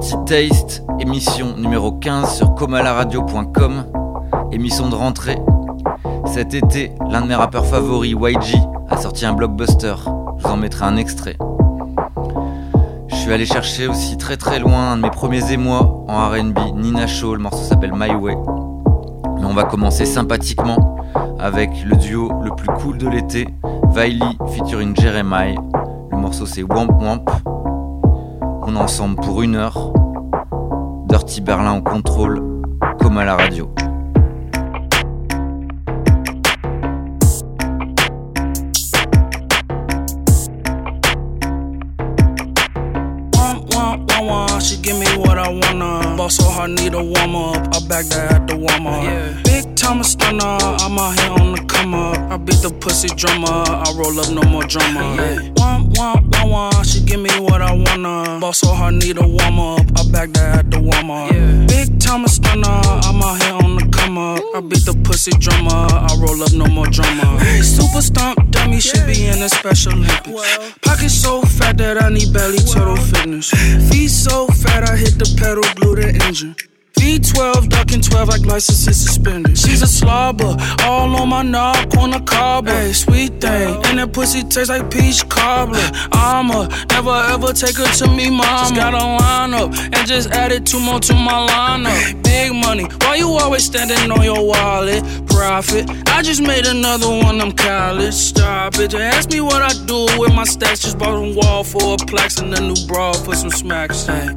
Dirty Taste, émission numéro 15 sur comalaradio.com, émission de rentrée. Cet été, l'un de mes rappeurs favoris, YG, a sorti un blockbuster. Je vous en mettrai un extrait. Je suis allé chercher aussi très très loin un de mes premiers émois en RB, Nina Shaw, le morceau s'appelle My Way. Mais on va commencer sympathiquement avec le duo le plus cool de l'été, Viley featuring Jeremiah. Le morceau c'est Wamp Wamp. On est ensemble pour une heure. Dirty Berlin en contrôle, comme à la radio. She give me what I wanna. Boss so hard, need a warm up. I back that at the warm up. Yeah. Big time stunner. I'm out here on the come up. I beat the pussy drummer. I roll up, no more drama. Yeah wah, wah, wah. She give me what I wanna. Boss so hard, need a warm up. I back that at the warm up. Yeah. Big time a stunner. I'm out here on the come up. I beat the pussy drummer. I roll up, no more drama. Super stomp dummy should be in a special Olympics. Pocket so fat that I need belly turtle fitness. Feet so fat I hit the pedal, glue the engine. V12, ducking 12 like license licenses suspended. She's a slobber, all on my knob, on a cobbler. Hey, sweet thing, and that pussy tastes like peach cobbler. I'ma never ever take her to me, mama. Just got a lineup and just added two more to my lineup. Big money, why you always standing on your wallet? Profit, I just made another one, I'm college. Stop it, just ask me what I do with my stacks. Just bought a wall for a plaques and a new bra for some smacks. Hey,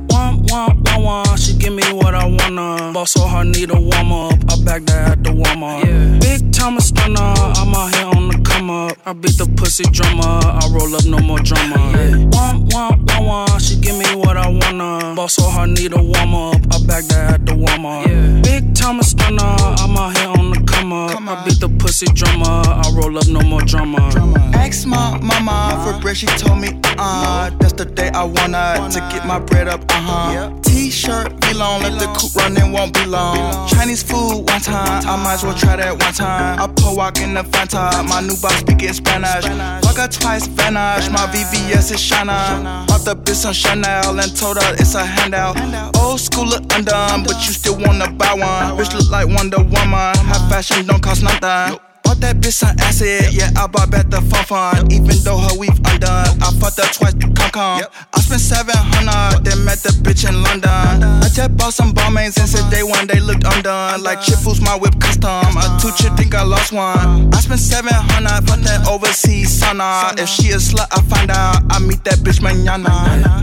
wah, wah, wah, she give me what I wanna. Boss so hard, need a warm up. I back that at the warm up. Yeah. Big time a stunner. I'm out here on the come up. I beat the pussy drummer. I roll up, no more drama. Yeah. Womp, womp, womp, womp. She give me what I wanna. Boss so hard, need a warm up. I back that at the warm up. Yeah. Big time a stunner. I'm out here on the come up. Come I beat the pussy drummer. I roll up, no more drama. drama. Ask my mama for bread. She told me, uh uh. That's the day I wanna, to get my bread up, uh huh. T-shirt, be long, let the coupe running won't be long. Chinese food one time, I might as well try that one time. I pull walk in the Fanta, my new boss speaking Spanish. Fuck her twice, vanish, my VVS is Shana. Bought the bitch on Chanel and told her it's a handout. Old school look undone, but you still wanna buy one. Bitch look like Wonder Woman, high fashion don't cost nothing. Bought that bitch some acid, yeah, I bought back the fun fun. Even though her weave undone, I fucked her twice, come come. Yep. I spent 700, then met the bitch in London. I just bought some Balmains and said day one they looked undone. Like Chip Foose my whip custom. A two chip think I lost one. I spent 700, fuck that overseas sauna. If she a slut, I find out. I meet that bitch manana.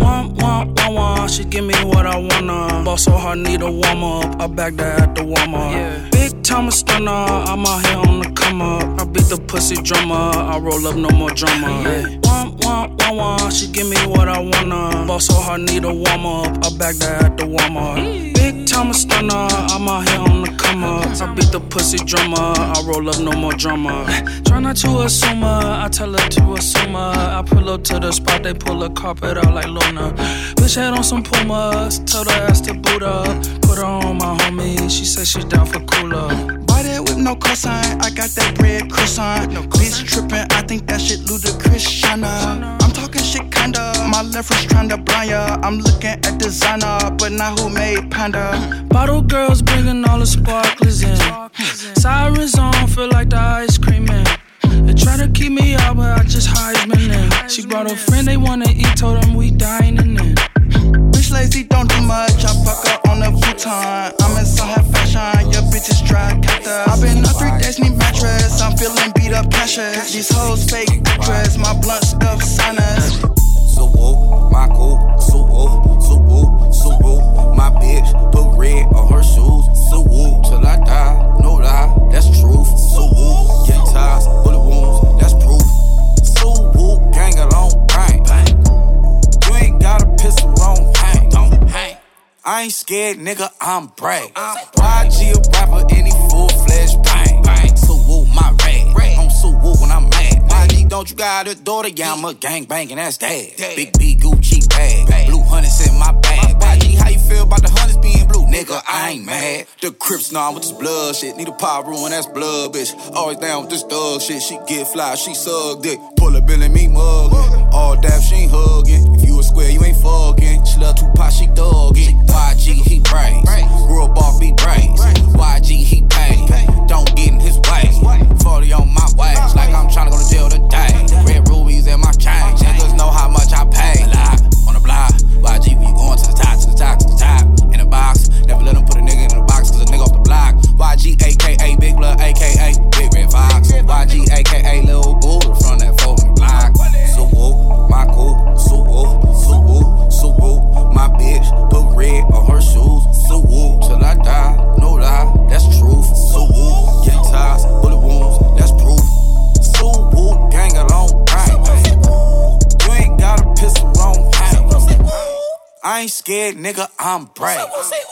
Wah, wah, wah, wah. She give me what I wanna. Boss so hard, need a warm up. I back that at the warm up. Yeah. Time a stunner, I'm out here on the come up. I beat the pussy drummer. I roll up, no more drama. Yeah. Wah, wah, wah, wah. She give me what I wanna. Boss so hard, need a warm up. I back that at the warm mm. up. Time a stunner. I'm out here on the come up. I beat the pussy drummer. I roll up, no more drama. Try not to assume her. I tell her to assume her. I pull up to the spot, they pull the carpet out like Luna. Bitch had on some Pumas. Tell her ass to boot up. Put her on my homie. She said she's down for cooler. Buy that with no cosign. I got that bread croissant. No Bitch trippin', I think that shit ludicrous. Shana. I'm talking shit. My left wrist tryna blind ya. I'm looking at designer, but not who made Panda. Bottle girls bringing all the sparklers in. Sirens on, feel like the ice cream man. They try to keep me out, but I just Heisman in. She brought a friend, they wanna eat, told them we dining in. Bitch lazy, don't do much. I fuck her on the futon. I'm in some high fashion, your bitch is dry cactus. I've been up three days, need mattress. I'm feeling beat up cautious. These hoes fake actress, my blunt stuff sinus. So woo, my cool, so woo, so woo, so woo. My bitch put red on her shoes, so woo. Till I die, no lie, that's truth. So woo, get ties, bullet wounds, that's proof. So woo, gang along, bang, bang. You ain't got a pistol on I ain't scared, nigga, I'm brave. YG a rapper, any full don't you got a daughter? Yeah, I'm a gang banging, that's dad. Big B Gucci bag. Blue hundreds in my bag. YG, how you feel about the hundreds being blue? Nigga, I ain't mad. The Crips now with this blood shit. Need a power room, that's blood, bitch. Always down with this thug shit. She get fly, she suck dick. Pull up bill and me mug. All dap, she ain't hugging. Square, you ain't fucking. She love Tupac, she thuggin'. YG, he praise. Up off be praise. YG, he pay. Don't get in his way. 40 on my waist, like I'm tryna go to jail today. Red rubies in my chain. Niggas know how much I pay. Live on the block. YG, we going to the top, to the top, to the top. In the box. Never let them put a nigga in the box, cause a nigga off the block. YG, aka Big Blood, aka Big Red Fox. YG, aka Lil Bull from that folding block. So whoop, my cool, scared, nigga, I'm brave.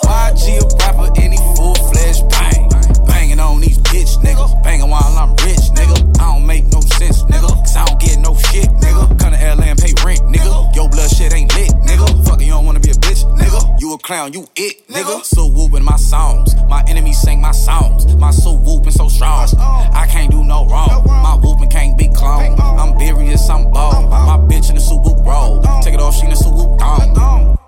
YG a rapper, any full fledged bang. Banging on these bitch niggas. Banging while I'm rich, nigga. I don't make no sense, nigga. Cause I don't get no shit, nigga. Come to LA and pay rent, nigga. Your blood shit ain't lit, nigga. Fuck it, you don't wanna be a bitch, nigga. You a clown, you it, nigga. So whooping my songs. My enemies sing my songs. My soul whooping so strong. I can't do no wrong. My whooping can't be cloned. I'm serious, I'm bold. My bitch in the suit whoop roll. Take it off, she in the suit whoop thong.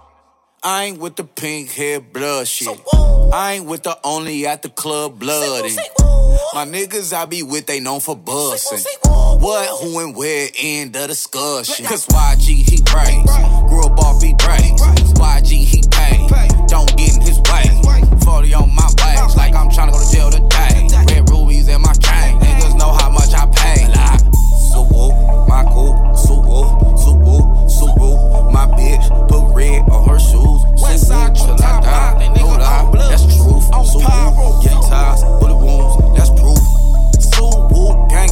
I ain't with the pink hair blood shit. I ain't with the only at the club bloody. My niggas I be with, they known for bussin'. What, who, and where, end of discussion. Cause YG he praise. Grew up off he praise. YG he pay. Don't get in his way. 40 on my waist, like I'm tryna go to jail today. Ties, bullet wounds, that's proof. Gang?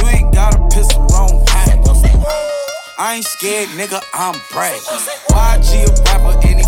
You ain't got a pistol. I ain't scared, nigga, I'm brave. YG a rapper, any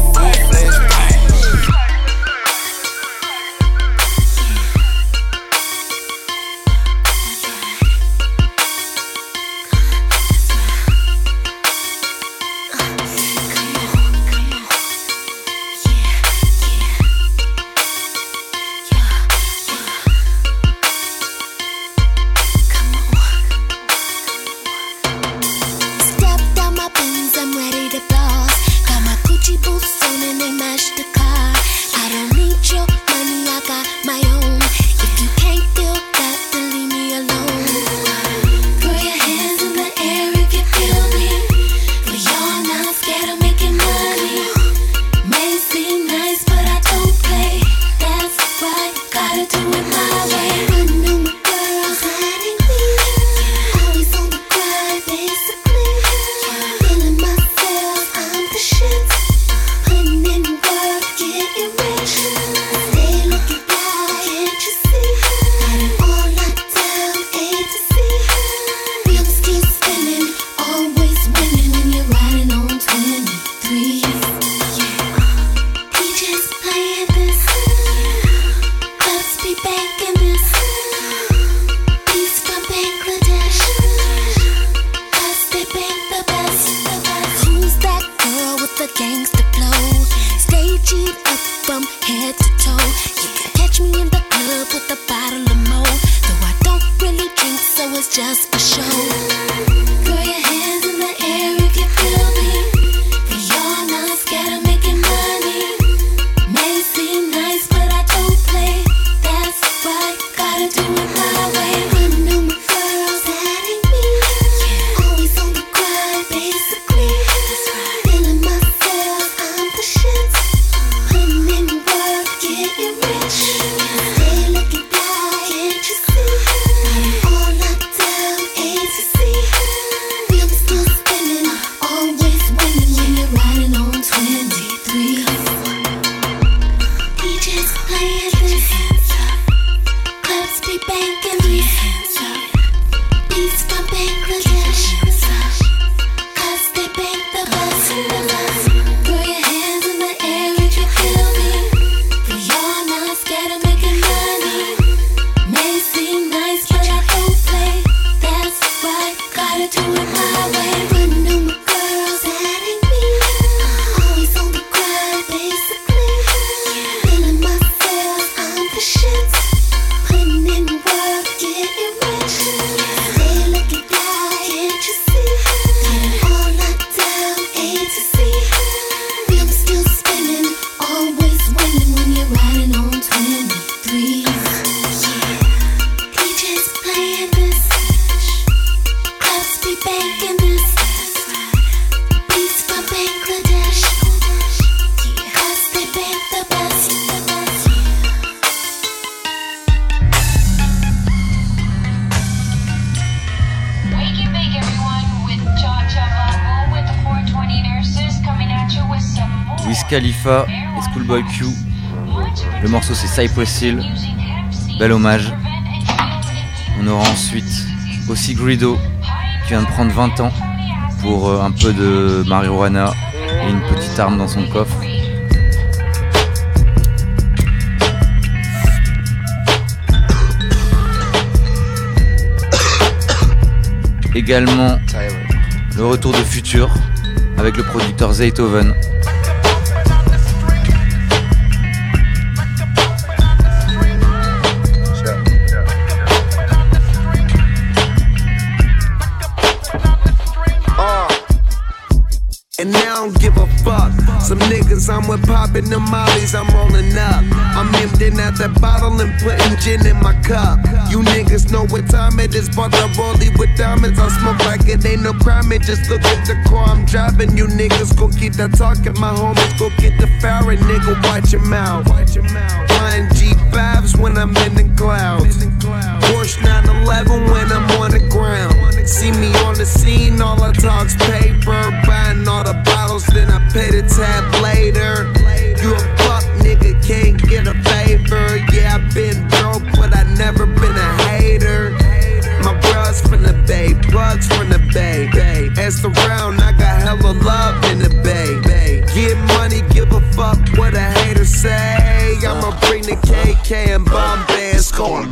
be banking these. Khalifa et Schoolboy Q. Le morceau c'est Cypress Hill. Bel hommage. On aura ensuite aussi Grido qui vient de prendre 20 ans pour euh, un peu de marijuana et une petite arme dans son coffre. Également le retour de Future avec le producteur Zaytoven. Niggas I'm with popping the mollies, I'm rolling up. I'm emptying out that bottle and putting gin in my cup. You niggas know what time it is, bought the rollie with diamonds. I smoke like it ain't no crime, it just look at the car I'm driving. You niggas go keep that talking, my homies go get the Farron, nigga, watch your mouth. Flying G5s when I'm in the clouds. Porsche 911 when I'm on the ground. See me on the scene, all I talk's paper. Buying all the bottles, then I pay the tab later. You a fuck nigga, can't get a favor. Yeah, I've been broke, but I never been a hater. My bros from the bay, plugs from the bay. bay. As the round, I got hella love in the bay. Get money, give a fuck what a hater say. I'ma bring the KK and Bombay. It's going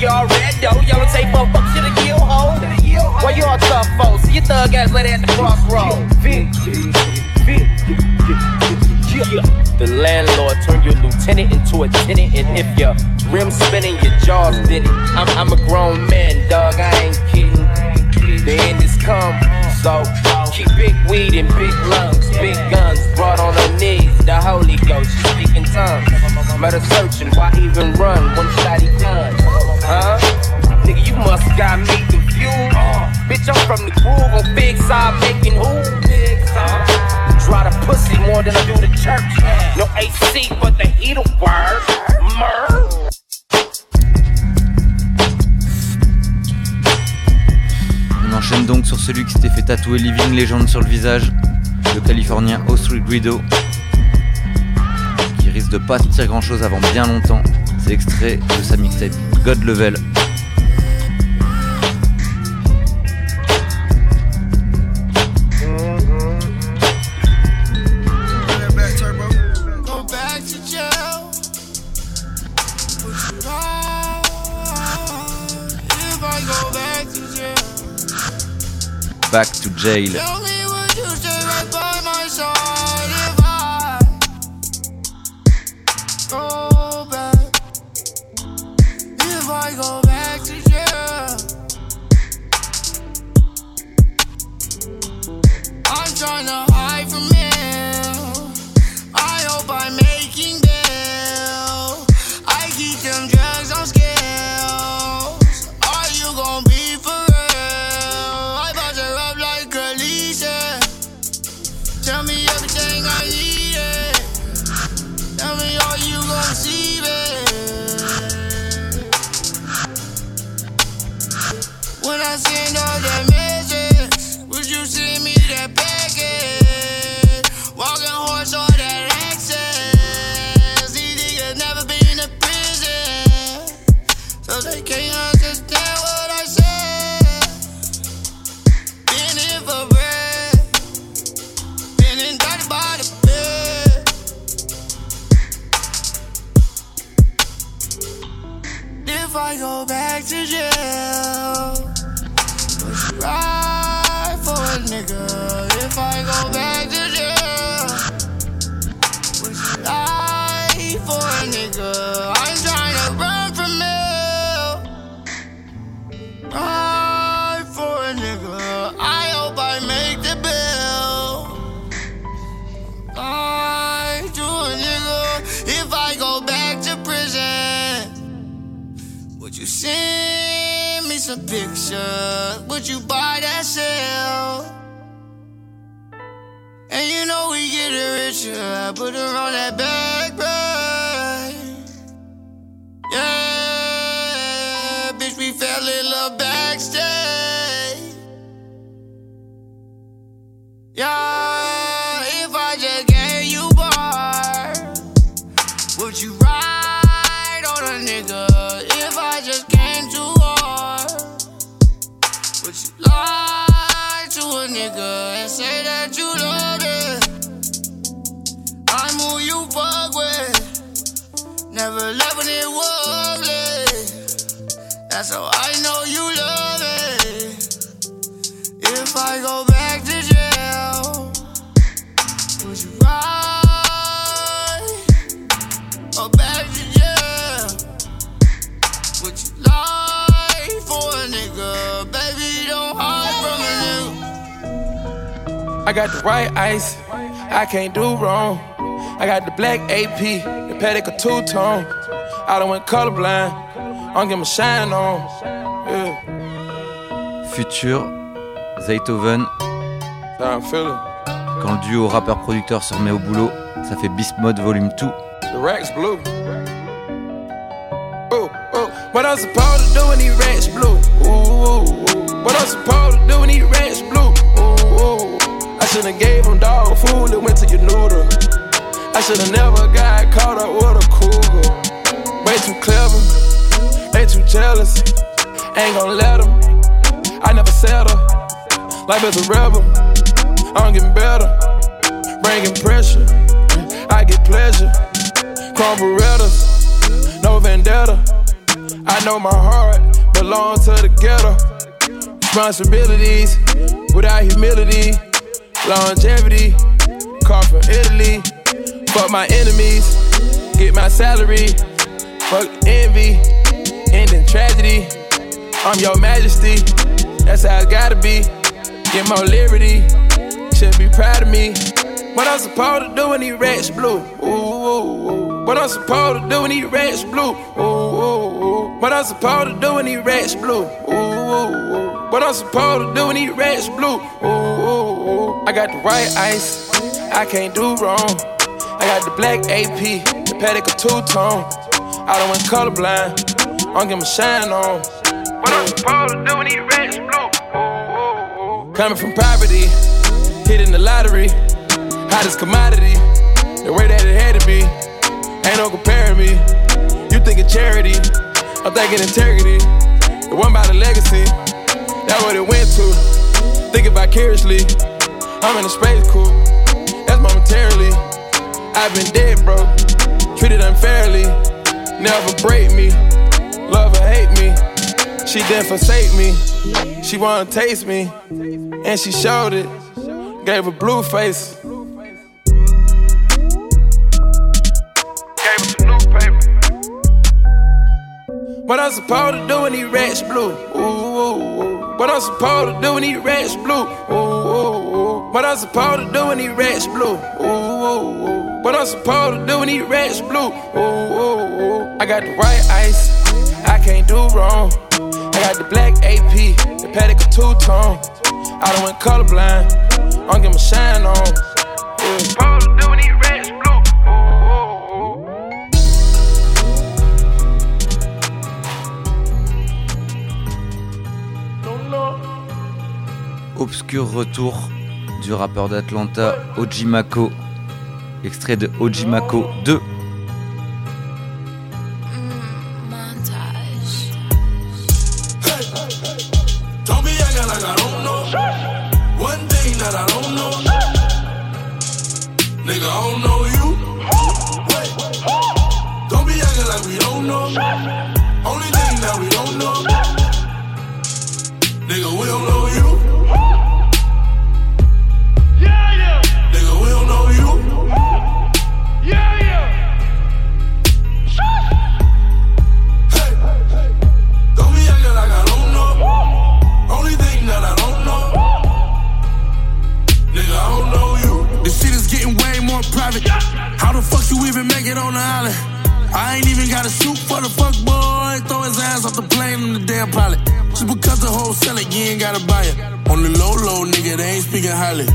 stop shooting till you're all red, though. Yellow tape, motherfucker, shit, a kill hole. Why you all tough, folks? See your thug ass lady at the crossroad. The landlord turned your lieutenant into a tenant, and if your rim spinning, your jaws did it. I'm, I'm a grown man, dog. I ain't kidding. The end is come, so keep big weed and big lungs, big guns brought on her knees. The Holy Ghost speaking tongues. Met her searching, why even run? One shot on enchaîne donc sur celui qui s'était fait tatouer Living Legend sur le visage, le Californien Austri Guido, qui risque de pas sortir grand chose avant bien longtemps. C'est extrait de sa mixtape God Level. Back to Jail. Go back to jail. That's how I know you love it. If I go back to jail, would you ride or back to jail? Would you lie for a nigga? Baby, don't hide from a nigga. I got the right ice, I can't do wrong. I got the black AP, the a two tone. I don't went colorblind, I don't get my shine on. Yeah, Future, Zaytoven, quand le duo rappeur-producteur se remet au boulot, ça fait Beast Mode Volume 2. The racks blue. Ooh, ooh. What I'm supposed to do when these racks blue? Ooh, ooh, ooh. What I'm supposed to do when these racks blue? Ooh, ooh. I should've gave them dog food and went to your noodle. I should've never got caught up with a cougar. Way too clever, they too jealous. Ain't gon' let them. I never settle. Life is a rebel. I'm getting better. Bringing pressure. I get pleasure. Chrome Berettas, no vendetta. I know my heart belongs to the ghetto. Responsibilities without humility, longevity. Car from Italy, fuck my enemies, get my salary. Fuck envy, ending tragedy. I'm your majesty, that's how it gotta be. Get more liberty, should be proud of me. What I'm supposed to do when these rats blue? Ooh, ooh, ooh. What I'm supposed to do when these rats blue? Ooh, ooh, ooh. What I'm supposed to do when these rats blue? Ooh, ooh, ooh. What I'm supposed to do when these rats blue? Ooh, ooh, ooh. I got the right ice, I can't do wrong. I got the black AP, the Patek a two tone. I done went colorblind, I don't get my shine on. What I'm supposed to do when these rats blue? Ooh, ooh, ooh. Coming from poverty, hitting the lottery, hottest commodity, the way that it had to be. Ain't no comparing me. You think thinking charity, I'm thinking integrity. The one by the legacy, that's what it went to. Thinking vicariously, I'm in a space coupe, that's momentarily. I've been dead, bro, treated unfairly. Never break me, love or hate me. She didn't forsake me, she wanna taste me, and she showed it. Gave a blue face. Gave her some newspaper. What I'm supposed to do when these rats blue? Ooh, ooh, ooh. What I'm supposed to do when these rats blue? Ooh, ooh, ooh. What I'm supposed to do when these rats blue? Ooh, ooh, ooh. What I'm supposed to do when these rats blue? Ooh, ooh, ooh. I got the right ice, can't do wrong. I got the black AP, the paddock a two tone. I done went colorblind, I don't get my shine on. Yeah. Obscur retour du rappeur d'Atlanta Ojimako. Extrait de Ojimako 2. the damn pilot. Just because the whole selling, you ain't gotta buy it. On the low, low, nigga, they ain't speaking highly.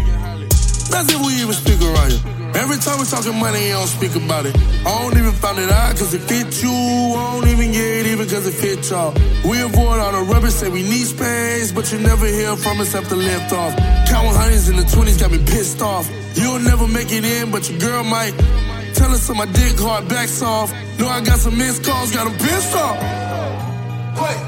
That's if we even speak around you. Every time we talking money, you don't speak about it. I don't even find it out, cause it fit you. I don't even get it, even cause it fit y'all. We avoid all the rubbish, say we need space, but you never hear from us after lift off. Counting hundreds in the 20s got me pissed off. You'll never make it in, but your girl might. Tell her some my dick hard back soft. Know I got some missed calls, got them pissed off. Wait.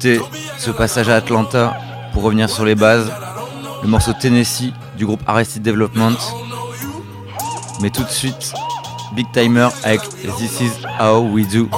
ce passage à Atlanta pour revenir sur les bases, le morceau Tennessee du groupe Arrested Development. Mais tout de suite, Big Timer avec This Is How We Do.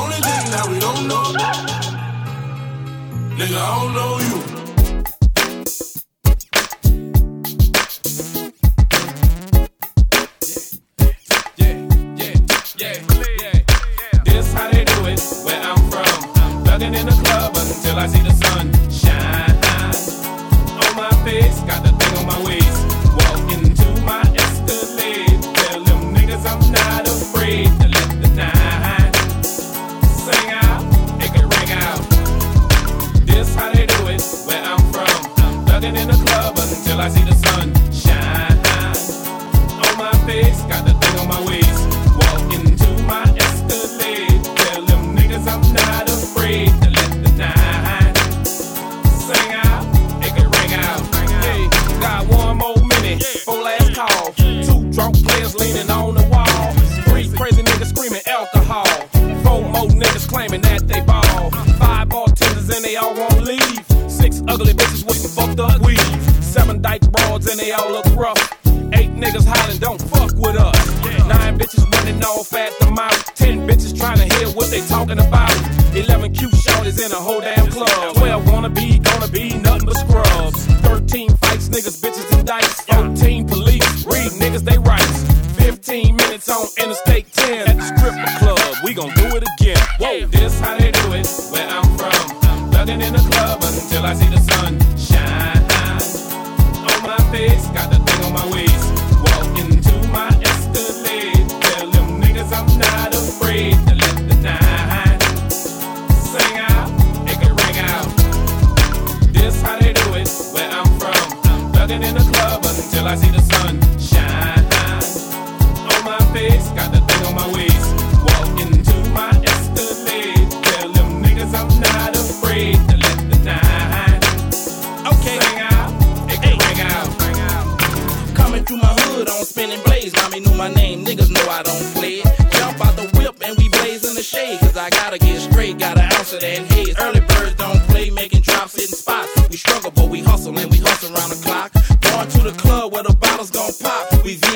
riding in the club until I see the sun.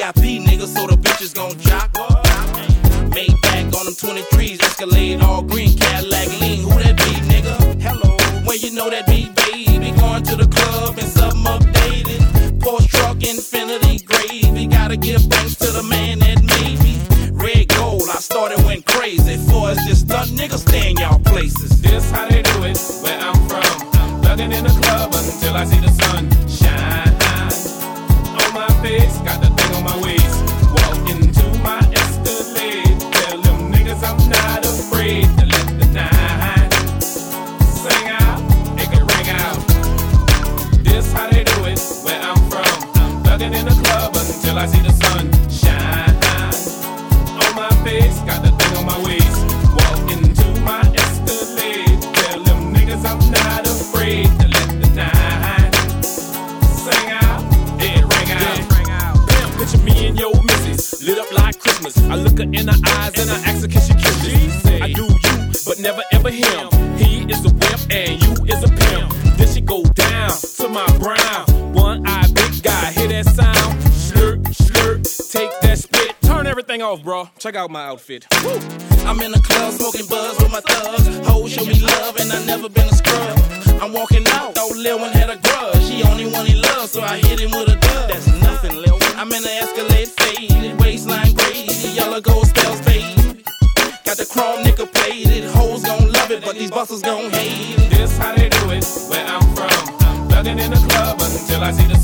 VIP, nigga, so the bitches gon' jock. Made back on them 23s, Escalade, all green, Cadillac, lean. Who that be, nigga? Hello. Well, you know that be, baby. Going to the club and something updated. Porsche truck, Infiniti gravy. Gotta give thanks to the man that made me. Red gold, I started went crazy. For it's just done, niggas stay in y'all places. This how they do it. in her eyes and I ask her, can she kiss me? I do you, but never ever him. He is a wimp and you is a pimp. Then she go down to my brown. One eye big guy, hear that sound? Slurp, slurp, take that spit. Turn everything off, bro. Check out my outfit. Woo. I'm in the club smoking buzz with my thugs. Hoes show me love and I never been a scrub. I'm walking out, though Lil one had a grudge. She only one he loves, so I hit him with a The chrome nickel plated, hoes gon' love it, but these busters gon' hate it. This how they do it where I'm from. I'm thugging in the club until I see the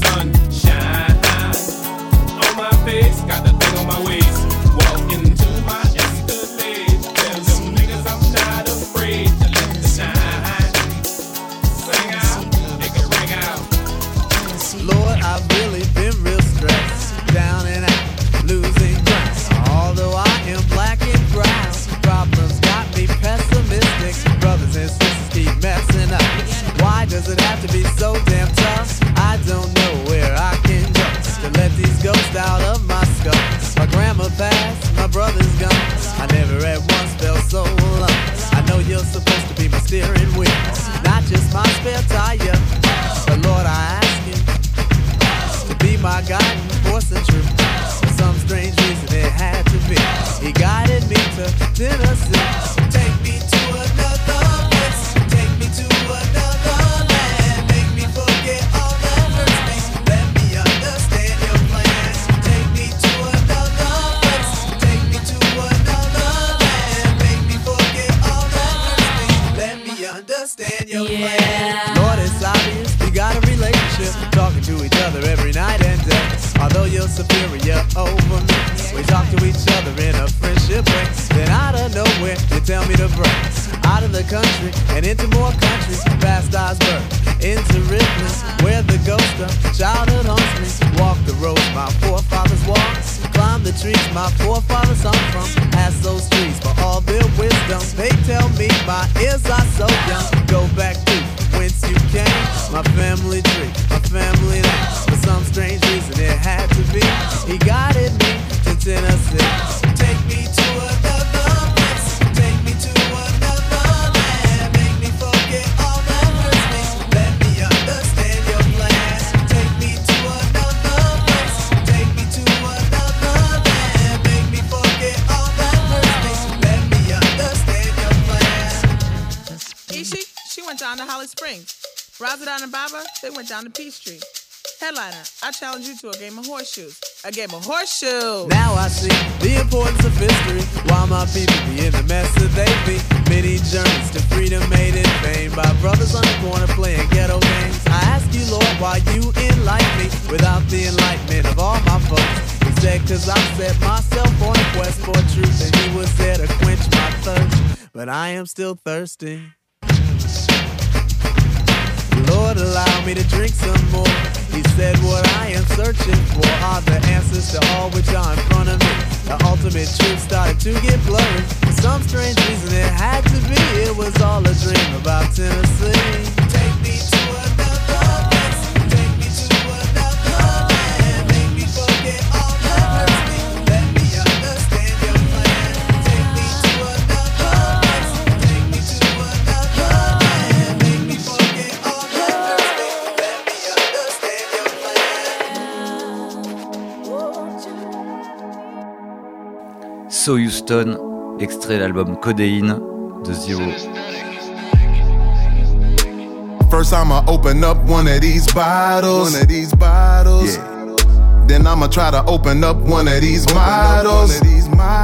supposed to be my steering wheel, not just my spare tire. But Lord, I ask you to be my guiding force and truth. For some strange reason, it had to be. He guided me to Tennessee. The country and into more countries, past Osborne, into Ripley, where the ghost of childhood haunts me. Walk the roads my forefathers walked, climb the trees my forefathers hung from. Ask those trees for all their wisdom. They tell me my ears are so young. Go back to whence you came. My family tree, my family name. For some strange reason, it had to be. He guided me to Tennessee. To Razadon and Baba, they went down to Peachtree. Headliner, I challenge you to a game of horseshoes. A game of horseshoes. Now I see the importance of history. Why my people be in the mess that they be. Many journeys to freedom made in vain by brothers on the corner playing ghetto games. I ask you, Lord, why you enlighten me without the enlightenment of all my folks. Said, cause I set myself on a quest for truth, and he was there to quench my thirst. But I am still thirsty. Allow me to drink some more. He said, What I am searching for are the answers to all which are in front of me. The ultimate truth started to get blurry. For some strange reason, it had to be. It was all a dream about Tennessee. Take me to So Houston, extrait de l'album Codéine de Zero. First, I'ma open up one of these bottles. One of these bottles. Yeah. Then I'ma try to open up one of these models.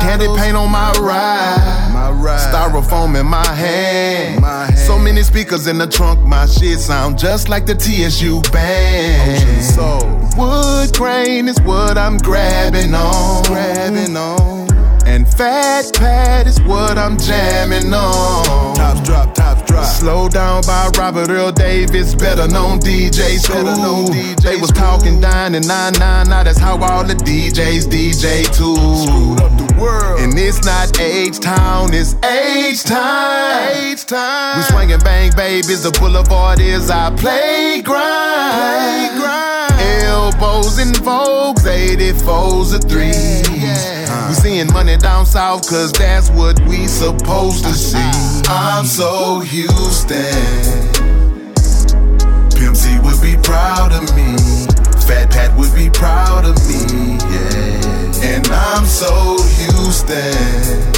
Candy paint on my ride. My ride. Styrofoam in my hand. my hand. So many speakers in the trunk, my shit sound just like the TSU band. So wood grain is what I'm grabbing on. Grabbing on. And fat pad is what I'm jamming on. Tops drop, tops drop. Slow down by Robert Earl Davis, better known DJ Screw. Better known DJ they was talking down in 99, now that's how all the DJs DJ too. Screwed up the world. And it's not H Town, it's H time. H time. We swinging bang babies, the boulevard is our playground. playground. Elbows in Vogues, 84s or threes. We seeing money down south, cause that's what we supposed to see. I'm so Houston. Pimp C would be proud of me. Fat Pat would be proud of me, yeah. And I'm so Houston.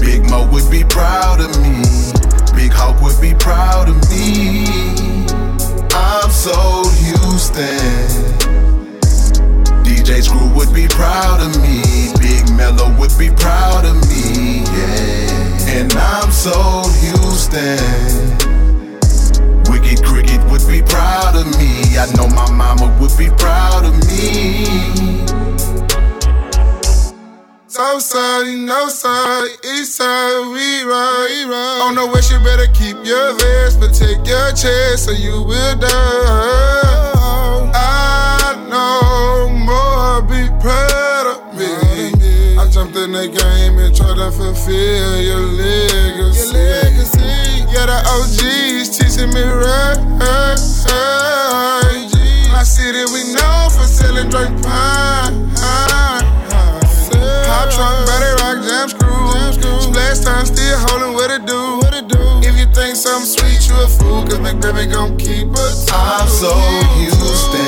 Big Mo would be proud of me. Big Hawk would be proud of me. I'm so Houston. DJ Screw would be proud of me. Big Mello would be proud of me, yeah. And I'm so Houston. Wicked Cricket would be proud of me. I know my mama would be proud of me. Southside, north side, east side, we ride, we ride. On the west, you better keep your vest, but take your chance or you will die. I me. I jumped in the game and tried to fulfill your legacy. Your legacy. Yeah, the OGs teaching me right. My city, we known for selling drink pine. Pop trunk, body rock, jam screw. Splash time, still holding what it do. If you think something sweet, you a fool, cause McBaby gon' keep us. I'm so Houston.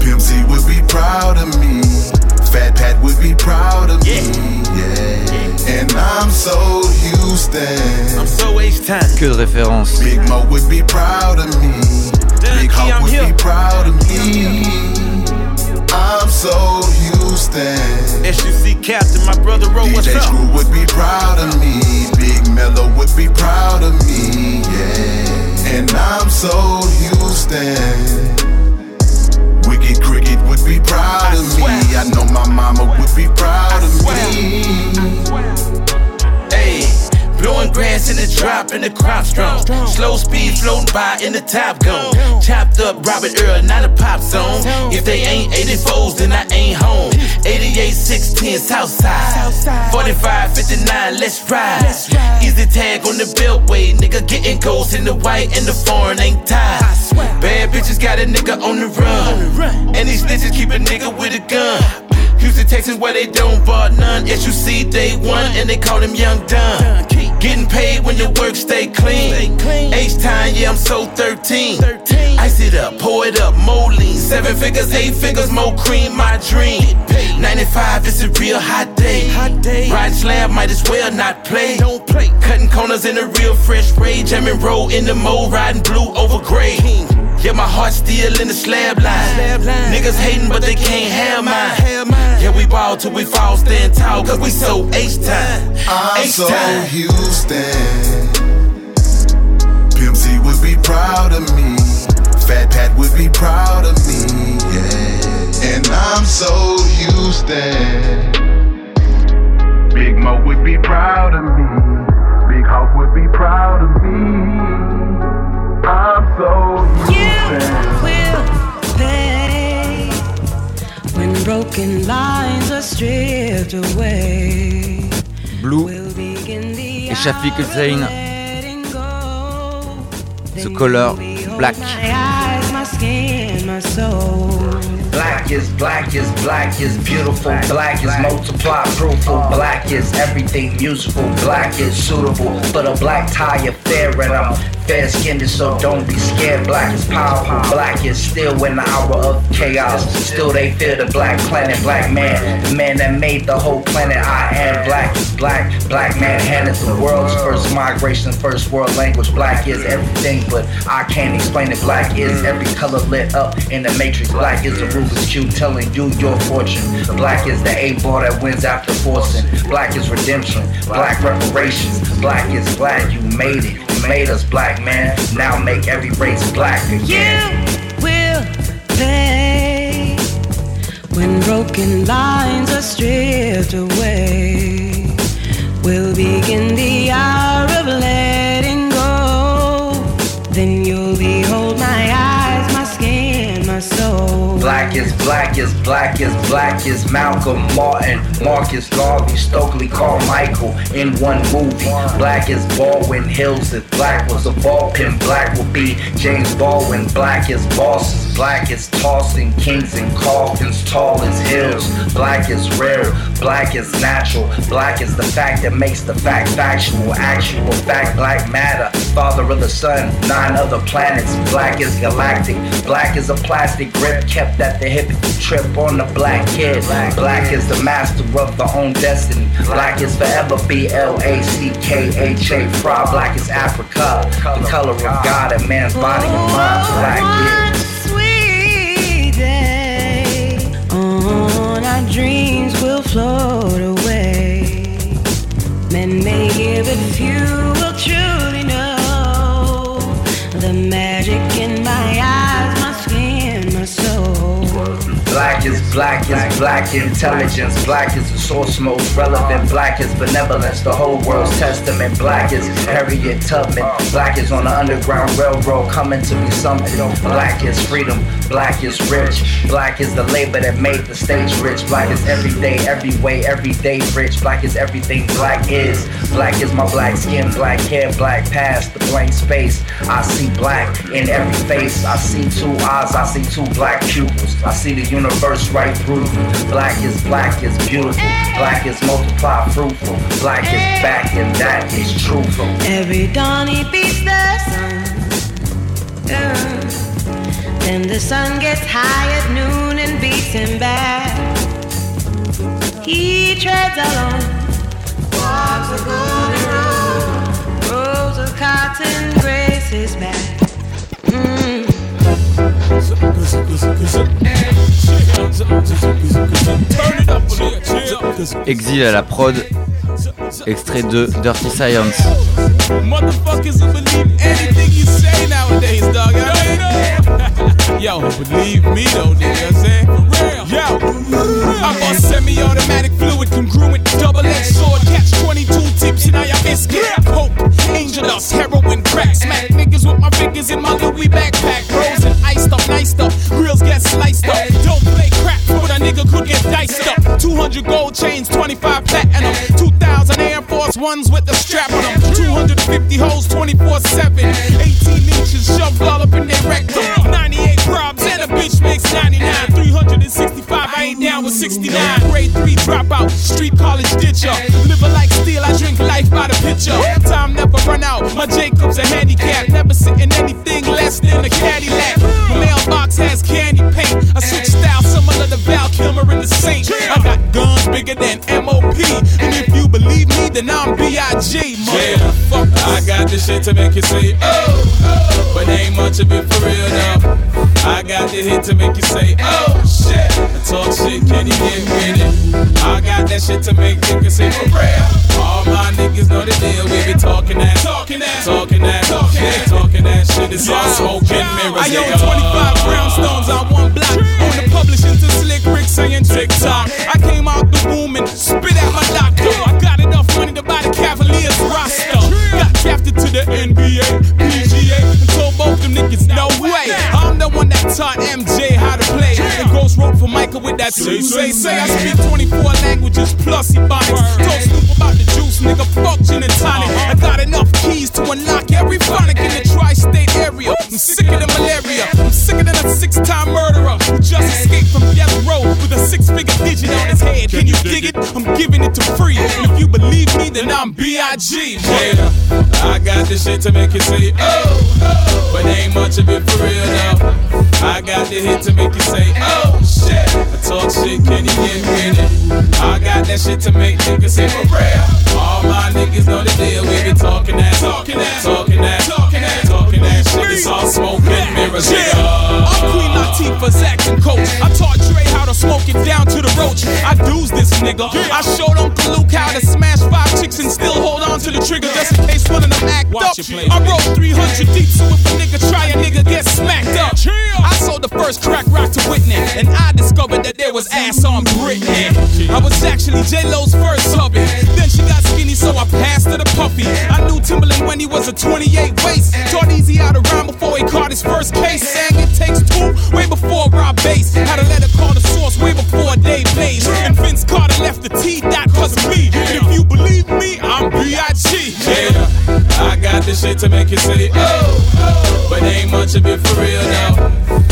Pimp C would be proud of me. Fat Pat would be proud of me. Yeah. And I'm so Houston. I'm so H-Time. Que de références. Big Mo would be proud of me. Big Hawk would be proud of me. I'm so Houston. SUC Captain, my brother Ro, what's DJ up? Screw would be proud of me. Big Mello would be proud of me. Yeah. And I'm so Houston. Wicked Cricket would be proud of me. I know my mama would be proud of me. Hey, blowing grass in the drop and the crop strong. Slow speed floating by in the top gun. Chopped up Robert Earl, not a pop song. If they ain't 84s, then I ain't home. 88, 610 Southside. 45, 59, let's ride. Easy tag on the beltway. Nigga getting ghosts in the white and the foreign ain't tied. Bad bitches got a nigga on the run. And these snitches keep a nigga with a gun. Houston, Texas, where they don't bar none. SUC, day one, and they call him Young Dunn. Getting paid when the work stay clean. H time, yeah, I'm so 13. Ice it up, pour it up, lean. Seven figures, eight figures, more cream, my dream. 95, it's a real hot day. Ride slab, might as well not play. Cutting corners in a real fresh rage. Jamming roll in the mo, riding blue over gray. Yeah, my heart still in the slab line. Niggas hating, but they can't have mine. Yeah, we ball till we fall, stand tall, cause we so H-time. I'm so Houston. Pimp C would be proud of me. Fat Pat would be proud of me. Yeah. And I'm so Houston. Big Mo would be proud of me. Big Hawk would be proud of me. I'm so broken lines are stripped away. Blue et Shafiq Hussein. The color black. My eyes, my skin, my soul. Black is black is black is beautiful. Black is multiply fruitful. Black is everything useful. Black is suitable for the black tie affair. And I'm fair skinned, so don't be scared. Black is powerful. Black is still in the hour of chaos. Still they fear the black planet. Black man, the man that made the whole planet. I am black is black. Black man handed the world's first migration, first world language. Black is everything, but I can't explain it. Black is every color lit up in the matrix. Black is the Rubik's Cube telling you your fortune. Black is the A ball that wins after forcing. Black is redemption. Black reparations. Black is glad you made it. You made us black, man. Now make every race black again. will pay when broken lines are stripped away. We'll begin the hour of letting go. Then you'll behold my eyes, Black is black as black as black as Malcolm Martin, Marcus Garvey, Stokely Carmichael in one movie. Black as Baldwin Hills, if black was a ball pin, black would be James Baldwin. Black as bosses, black as tossing kings and coffins, tall as hills. Black is rare, black is natural, black is the fact that makes the fact factual, actual fact, black matter. Father of the sun, nine other planets. Black is galactic, black is a plastic grip kept at the hip trip on the black kid. Black is the master of the own destiny. Black is forever B L A C K H A. Fra. Black is Africa, the color of God and man's body and mind. Oh, black is. sweet day on our dreams will float away men may give it few Black is black is black intelligence. Black is the source most relevant. Black is benevolence, the whole world's testament. Black is Harriet Tubman. Black is on the Underground Railroad coming to be something. Black is freedom. Black is rich. Black is the labor that made the stage rich. Black is every day, every way, every day rich. Black is everything black is. Black is my black skin, black hair, black past, the blank space. I see black in every face. I see two eyes, I see two black pupils. I see the universe right through. Black is black is beautiful. Black is multiply fruitful. Black is back and that is truthful. every dawn he beats the sun Uh, then the sun gets high at noon and beats him back he treads alone walks a golden road rows of cotton grace back mm. Exil à la prod, extrait de Dirty Science. Motherfuckers will believe anything you say nowadays, dog. You know I? Yo, believe me though, nigga. You I'm saying? For real. Yo, I'm on semi-automatic fluid congruent, double-edged sword, catch 22 tips in your biscuit. Coke, angel dust, heroin, crack, smack niggas with my fingers in my Louis backpack. Frozen, iced up, niced up, grills get sliced up. Don't play crap, but a nigga could get diced up. 200 gold chains, 25 platinum, 2,000 Air Force Ones with the strap on them. 250 holes, 24 7. 18 inches shoved all up in their rectum. 98 probs a bitch makes 99. 365, I ain't down with 69. Grade 3 dropout, street college ditcher. Liver like steel, I drink life by the pitcher. Time never run out, my Jacob's a handicap. Never sit in anything less than a Cadillac. My mailbox has candy paint. I switch style similar to Val Kilmer in the Saint. I got guns bigger than MOP. And if you believe me, then I'm B.I.G. Motherfucker. I got this shit to make you say, oh, oh, but ain't much of it for real now. I got the hit to make you say, oh shit. I talk shit, can you get with it? I got that shit to make niggas say for real. All my niggas know the deal. We be talking that, talking that, talking that, talking that, talking that shit. It's all smoke and mirrors. I own 25 brownstones on one block. On the publishing to slick Rick saying TikTok. I came out the womb and spit out my doctor. I got enough money to buy the Cavaliers roster. Got drafted to the NBA, PGA, and told both them niggas no way. I'm the one that taught MJ how to play. And Ghost wrote for Michael with that say, say, say. I speak 24 languages plus ebonics. Told Snoop about the juice, nigga, fuck gin and tonic. Uh-huh. I got enough keys to unlock every phonic in the tri-state area. I'm sick of the malaria. I'm sicker than a six-time murderer who just escaped from death row with a six-figure digit on his head. Can you dig it? I'm giving it to free. Then I'm B.I.G. Yeah, I got this shit to make you say, oh, oh. but ain't much of it for real now. I got the hit to make you say, oh shit. I talk shit, can you get with it? I got that shit to make niggas say for real. All my niggas know the deal. We be talking that, talking that, talking that, talking that, talking that shit. It's all smoke and mirrors. Yeah, I'm Queen Latifah's acting coach. I taught Dre how to smoke it down to the roach. I do's this nigga. I showed Uncle Luke how to smash five chicks and still hold on to the trigger just in case one of them act up. I wrote 300 deep, so if a nigga try, a nigga get smacked up. I sold the first crack rock to Whitney, and I discovered that there was ass on Britney. I was actually J Lo's first hubby. Then she got skinny, so I passed her the puppy. I knew Timberland when he was a 28 waist. Taught Easy to rhyme before he caught his first case. Sang it takes two, way before Rob Bass. Had a letter called source way before day plays. And Vince Carter left the T dot cause me. And if you believe me, I'm B.I.G. Yeah, I got this shit to make you say, oh, oh. but ain't much of it for real now.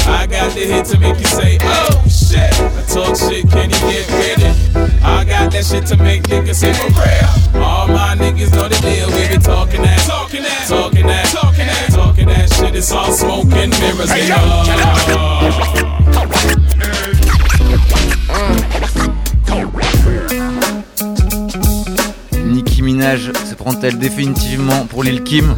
I got the hit to make you say, oh, shit. I talk shit, can you get with it? I got that shit to make niggas say, for real. All my niggas know the deal, we be talking that, talking that, talking that, talking that, talking that shit. It's all smoke and mirrors. Hey, yo, Se prend-elle définitivement pour Lil Kim?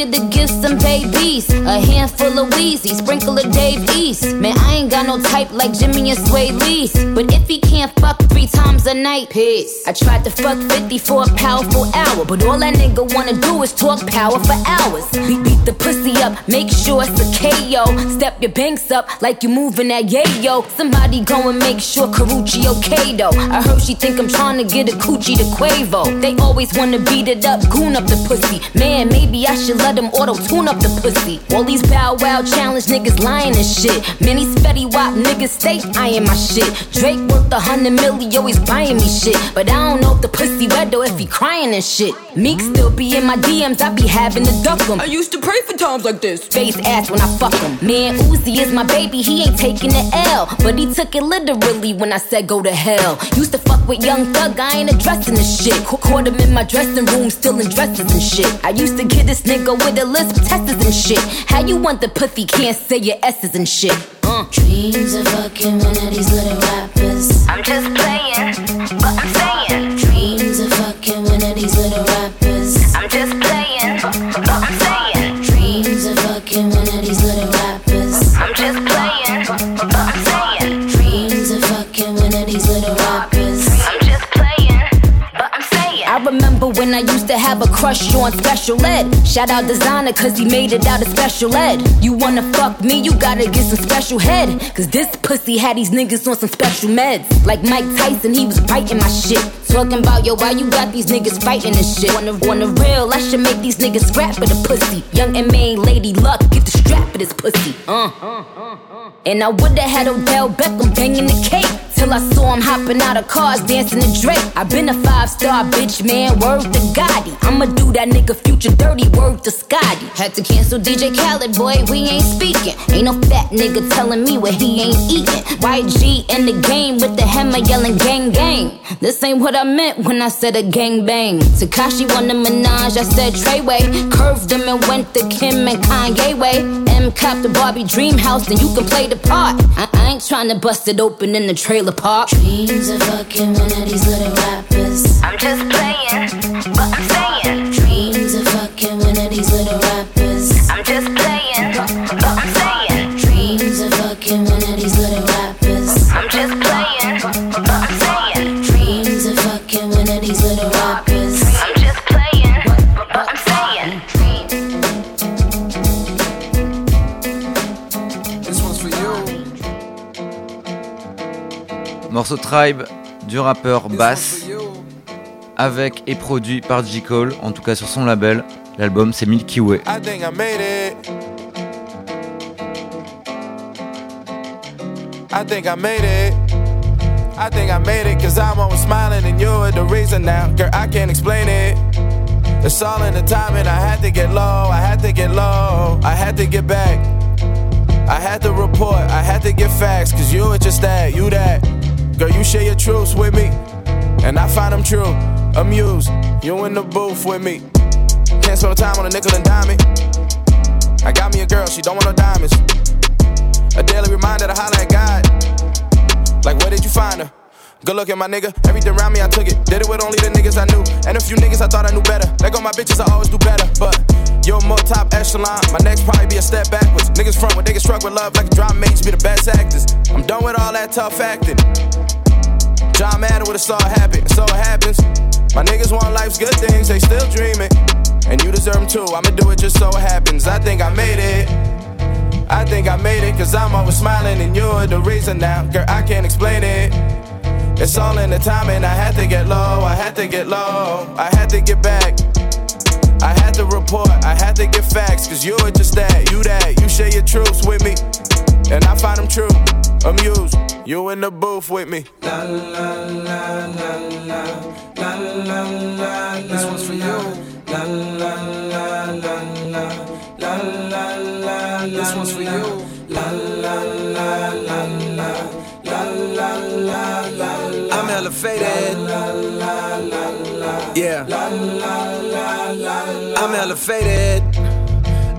I'm looking for a nigga to give some babies. A handful of Wheezy, sprinkle of Dave East. Man, I ain't got no type like Jimmy and Sway Lee's. But if he can't fuck three times a night, peace. I tried to fuck 50 for a powerful hour. But all that nigga wanna do is talk power for hours. Beat, beat the pussy up, make sure it's a KO. Step your banks up like you moving that yayo. Somebody go and make sure Karuchi okay though. I heard she think I'm trying to get a coochie to Quavo. They always wanna beat it up, goon up the pussy. Man, maybe I should let them auto tune up the pussy. All these bow wow challenge niggas lying and shit. Many spetty wop niggas stay eyeing my shit. Drake worth a hundred milli, always buying me shit. But I don't know if the pussy wet or if he crying and shit. Meek still be in my DMs, I be having to duck him. I used to pray for times like this. Face ass when I fuck him. Man, Uzi is my baby, he ain't taking the L. But he took it literally when I said go to hell. Used to fuck with young thug, I ain't addressing the shit. Ca- Caught him in my dressing room, still in dresses and shit. I used to get this nigga with a list of testers and shit. How you want the pussy, can't say your S's and shit. Uh. Dreams of fucking one of these little rappers. I'm just playing, remember when I used to have a crush on special ed. Shout out designer, cause he made it out of special ed. You wanna fuck me, you gotta get some special head. Cause this pussy had these niggas on some special meds. Like Mike Tyson, he was biting my shit. Talking about, yo, why you got these niggas fighting this shit? Wanna, wanna real, I should make these niggas scrap for the pussy. Young and main lady luck, get the strap for this pussy. Uh. And I would've had Odell Beckham banging the cake. Till I saw him hopping out of cars, dancing to Drake. i been a five star bitch, man, word to Gotti. I'ma do that nigga future dirty, word to Scotty. Had to cancel DJ Khaled, boy, we ain't speaking. Ain't no fat nigga telling me what he ain't eating. YG in the game with the hammer yelling gang gang. This ain't what I meant when I said a gang bang. Takashi won the Minaj, I said Treyway. Curved him and went to Kim and Kanye way. M cop the Barbie dream house, then you can play the part. I, I ain't trying to bust it open in the trailer park. Dreams of fucking one of these little rappers. I'm just playing, but Morceau Tribe du rappeur Bass avec et produit par J. Cole, en tout cas sur son label. L'album c'est Milky Way. I think I made it. I think I made it. I think I made it cause I'm always smiling and you're the reason now. Girl, I can't explain it. It's all in the timing. I had to get low, I had to get low, I had to get back. I had to report, I had to get facts cause you were just that, you that. Girl, you share your truths with me, and I find them true. Amused, you in the booth with me. Can't spend time on a nickel and dime. I got me a girl, she don't want no diamonds. A daily reminder to holler at God. Like, where did you find her? Good looking, my nigga. Everything around me, I took it. Did it with only the niggas I knew. And a few niggas I thought I knew better. They go my bitches, I always do better. But you're more top echelon. My next probably be a step backwards. Niggas front when they get struck with love like a drama mates be the best actors. I'm done with all that tough acting. John Madden would have saw happen, so it happens. My niggas want life's good things, they still dreaming. And you deserve them too, I'ma do it just so it happens. I think I made it. I think I made it, cause I'm always smiling and you're the reason now. Girl, I can't explain it. It's all in the timing, I had to get low, I had to get low, I had to get back. I had to report, I had to get facts, cause you were just that, you that, you share your truths with me, and I find them true. Amused, You in the booth with me. La la la la la la la la. This one's for you. La la la la la la la la. This one's for you. La la la la la la la la la. I'm elevated. Yeah. I'm elevated.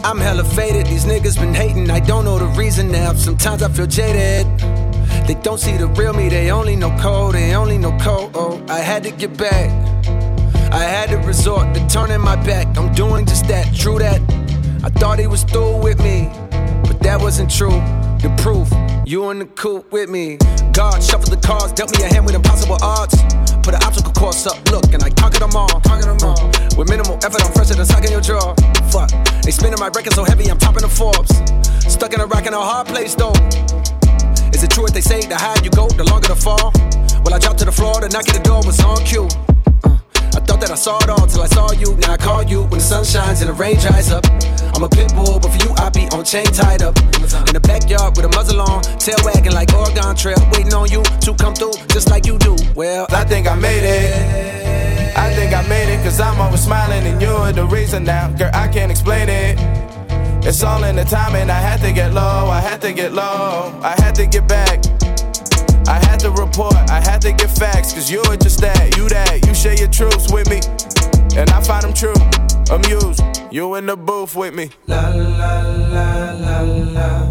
I'm elevated. These niggas been hating. I don't know the reason now. Sometimes I feel jaded. They don't see the real me. They only know cold. They only know cold. Oh, I had to get back. I had to resort to turning my back. I'm doing just that. True that. I thought he was through with me, but that wasn't true. The proof, you in the coop with me. God shuffled the cards, dealt me a hand with impossible odds. Put an obstacle course up, look, and I conquered them all. Conquered them all. Mm. With minimal effort, I'm fresher than sucking your jaw. Fuck, they spinning my record so heavy, I'm topping the Forbes. Stuck in a rock in a hard place though. Is it true what they say? The higher you go, the longer the fall. Well, I dropped to the floor, the knock at the door was on cue. I thought that I saw it all till I saw you. Now I call you when the sun shines and the rain dries up. I'm a pit bull, but for you, I be on chain tied up. In the backyard with a muzzle on, tail wagging like Oregon Trail, waiting on you to come through just like you do. Well, I think I made it. I think I made it, cause I'm always smiling and you're the reason now. Girl, I can't explain it. It's all in the timing. I had to get low, I had to get low, I had to get back. I had to report, I had to get facts, cause you're just that, you that, you share your truths with me. And I find them true, amused. You in the booth with me. La la la la la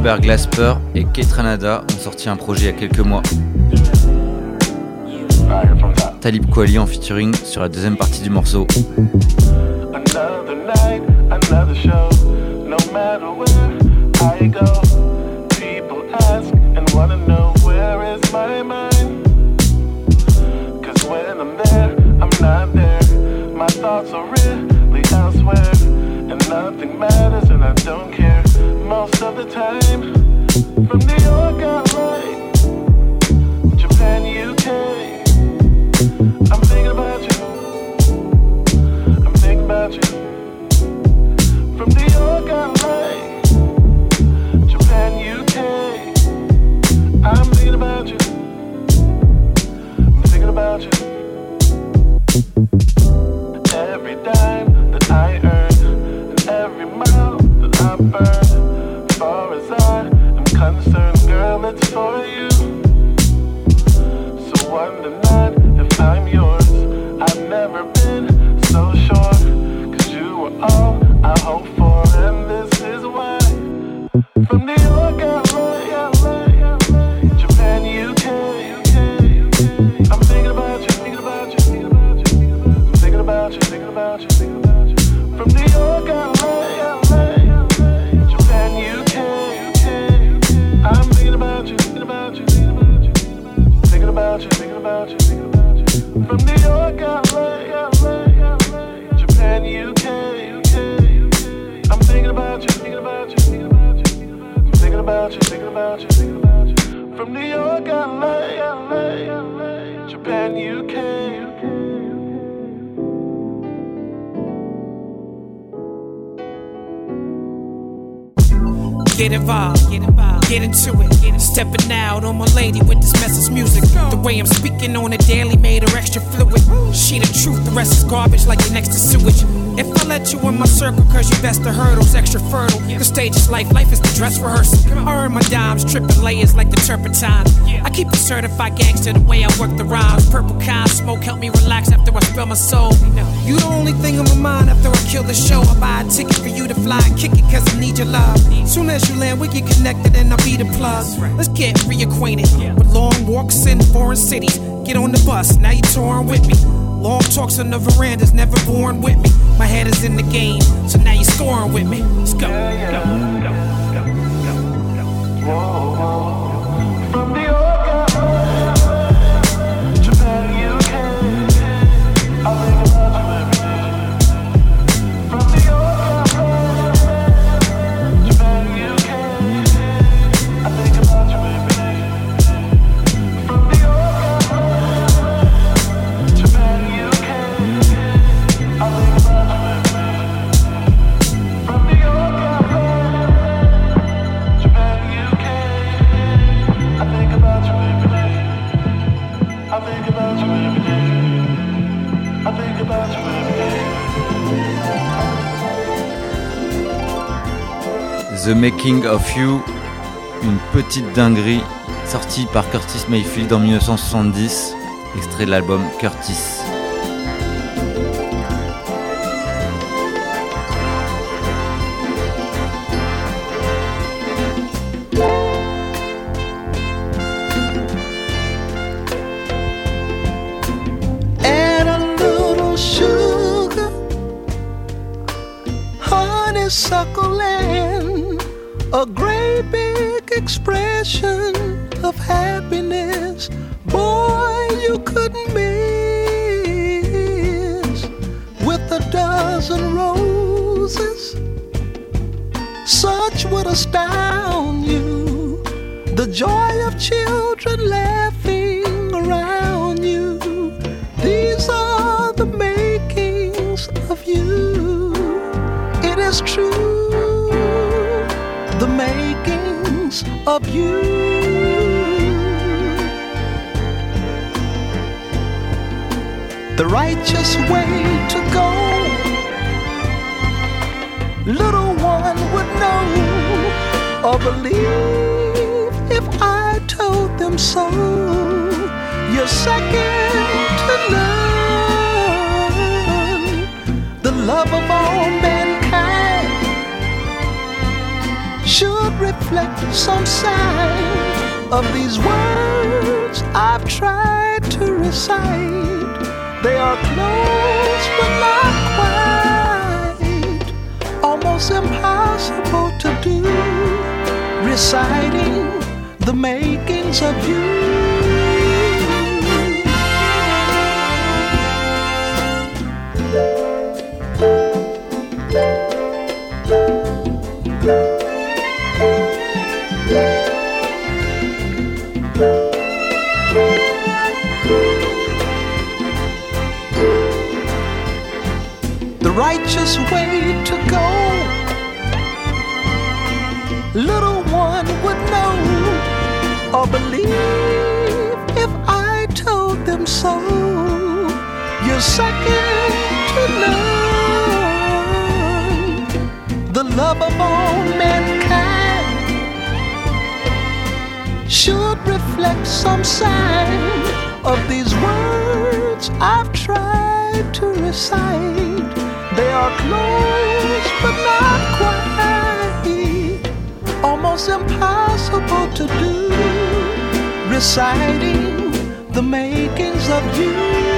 Robert Glasper et Kate Ranada ont sorti un projet il y a quelques mois. Talib Kweli en featuring sur la deuxième partie du morceau. Burn. Best the hurdles, extra fertile. The stage is life, life is the dress rehearsal. I earn my dimes, tripping layers like the turpentine. I keep a certified gangster the way I work the rhymes. Purple kind smoke help me relax after I spill my soul. You the only thing on my mind after I kill the show. I buy a ticket for you to fly and kick it cause I need your love. Soon as you land, we get connected and I'll be the plug. Let's get reacquainted with long walks in foreign cities. Get on the bus, now you touring with me. Long talks on the verandas, never born with me. My head is in the game, so scoring with me. Let's go. go, go, go, go, go, go. Whoa, Making of You, une petite dinguerie sortie par Curtis Mayfield en 1970, extrait de l'album Curtis. Told them so. You're second to none, the love of all mankind should reflect some sign of these words I've tried to recite. They are close but not quite, almost impossible to do. Reciting the makings of you. The righteous way to or believe if I told them so. You're second to none, the love of all mankind should reflect some sign of these words I've tried to recite. They are close but not quite, almost impossible to do. Reciting the makings of you.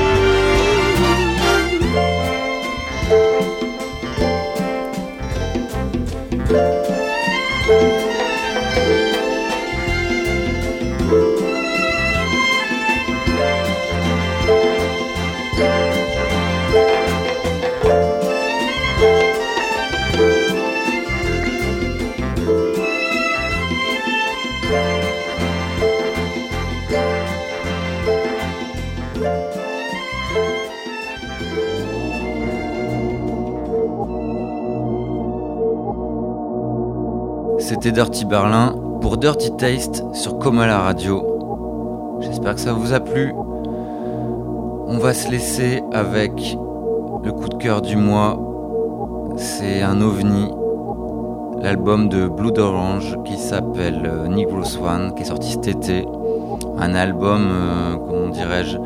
C'était Dirty Berlin pour Dirty Taste sur Coma la radio. J'espère que ça vous a plu. On va se laisser avec le coup de cœur du mois. C'est un ovni, l'album de Blood Orange qui s'appelle euh, Negro Swan, qui est sorti cet été. Un album, euh, comment dirais-je,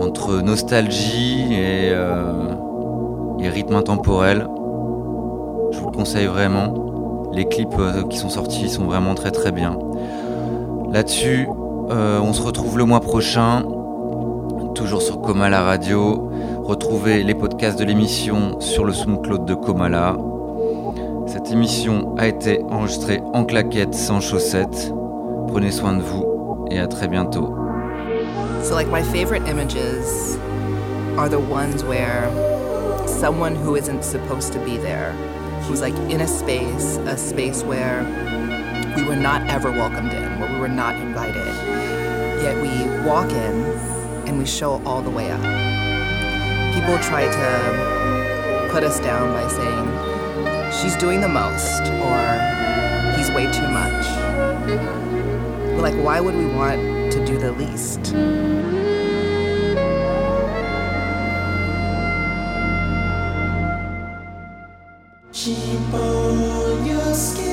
entre nostalgie et, euh, et rythme intemporel. Je vous le conseille vraiment. Les clips euh, qui sont sortis sont vraiment très très bien. Là-dessus, euh, on se retrouve le mois prochain, toujours sur Comala Radio. Retrouvez les podcasts de l'émission sur le SoundCloud de Comala. Cette émission a été enregistrée en claquette, sans chaussettes. Prenez soin de vous et à très bientôt. So, like, my favorite images are the ones where someone who isn't supposed to be there, who's like in a space, a space where we were not ever welcomed in, where we were not invited, yet we walk in and we show all the way up. People try to put us down by saying, she's doing the most, or he's way too much. But, like, why would we want to do the least? Cheap on your A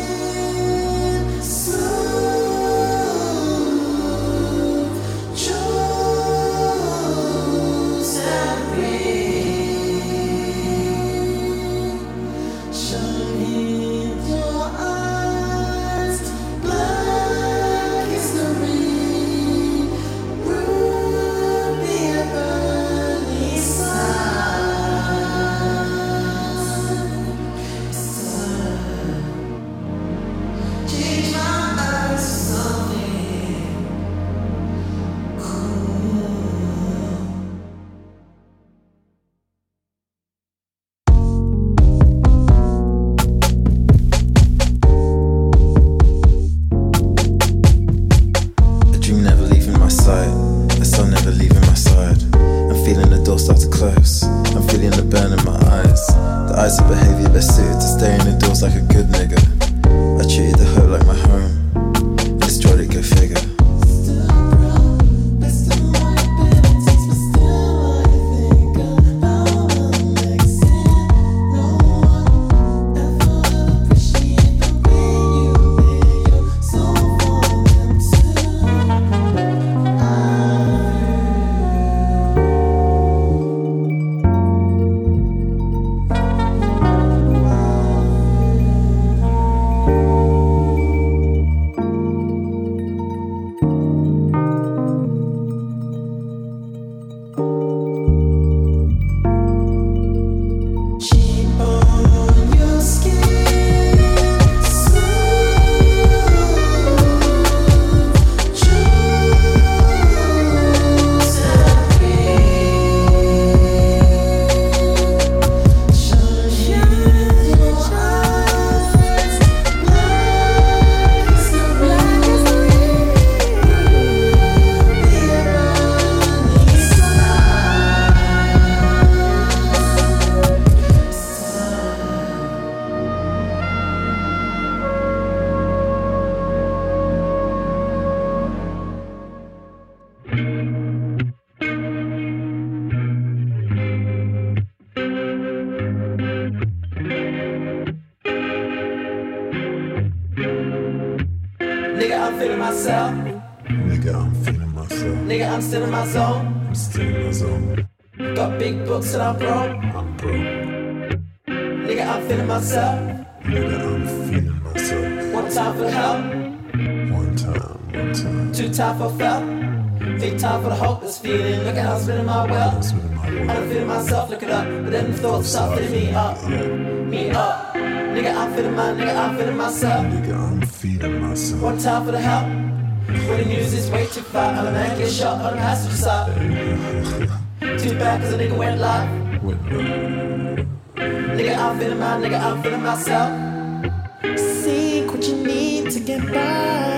time. For felt. Three time for the hopeless feeling. Look at how I'm spinning my wealth. And I'm feeling myself, look it up. But then the thoughts start filling me up. Me up. Nigga, I'm feeling my nigga, I'm feeling myself. Nigga, I'm feeling myself. One time for the help. When the news is way too far, I'm a man get shot on the passenger side. Too bad cause a nigga went live. Nigga, I'm feeling my nigga, I'm feeling myself. Seek what you need to get by.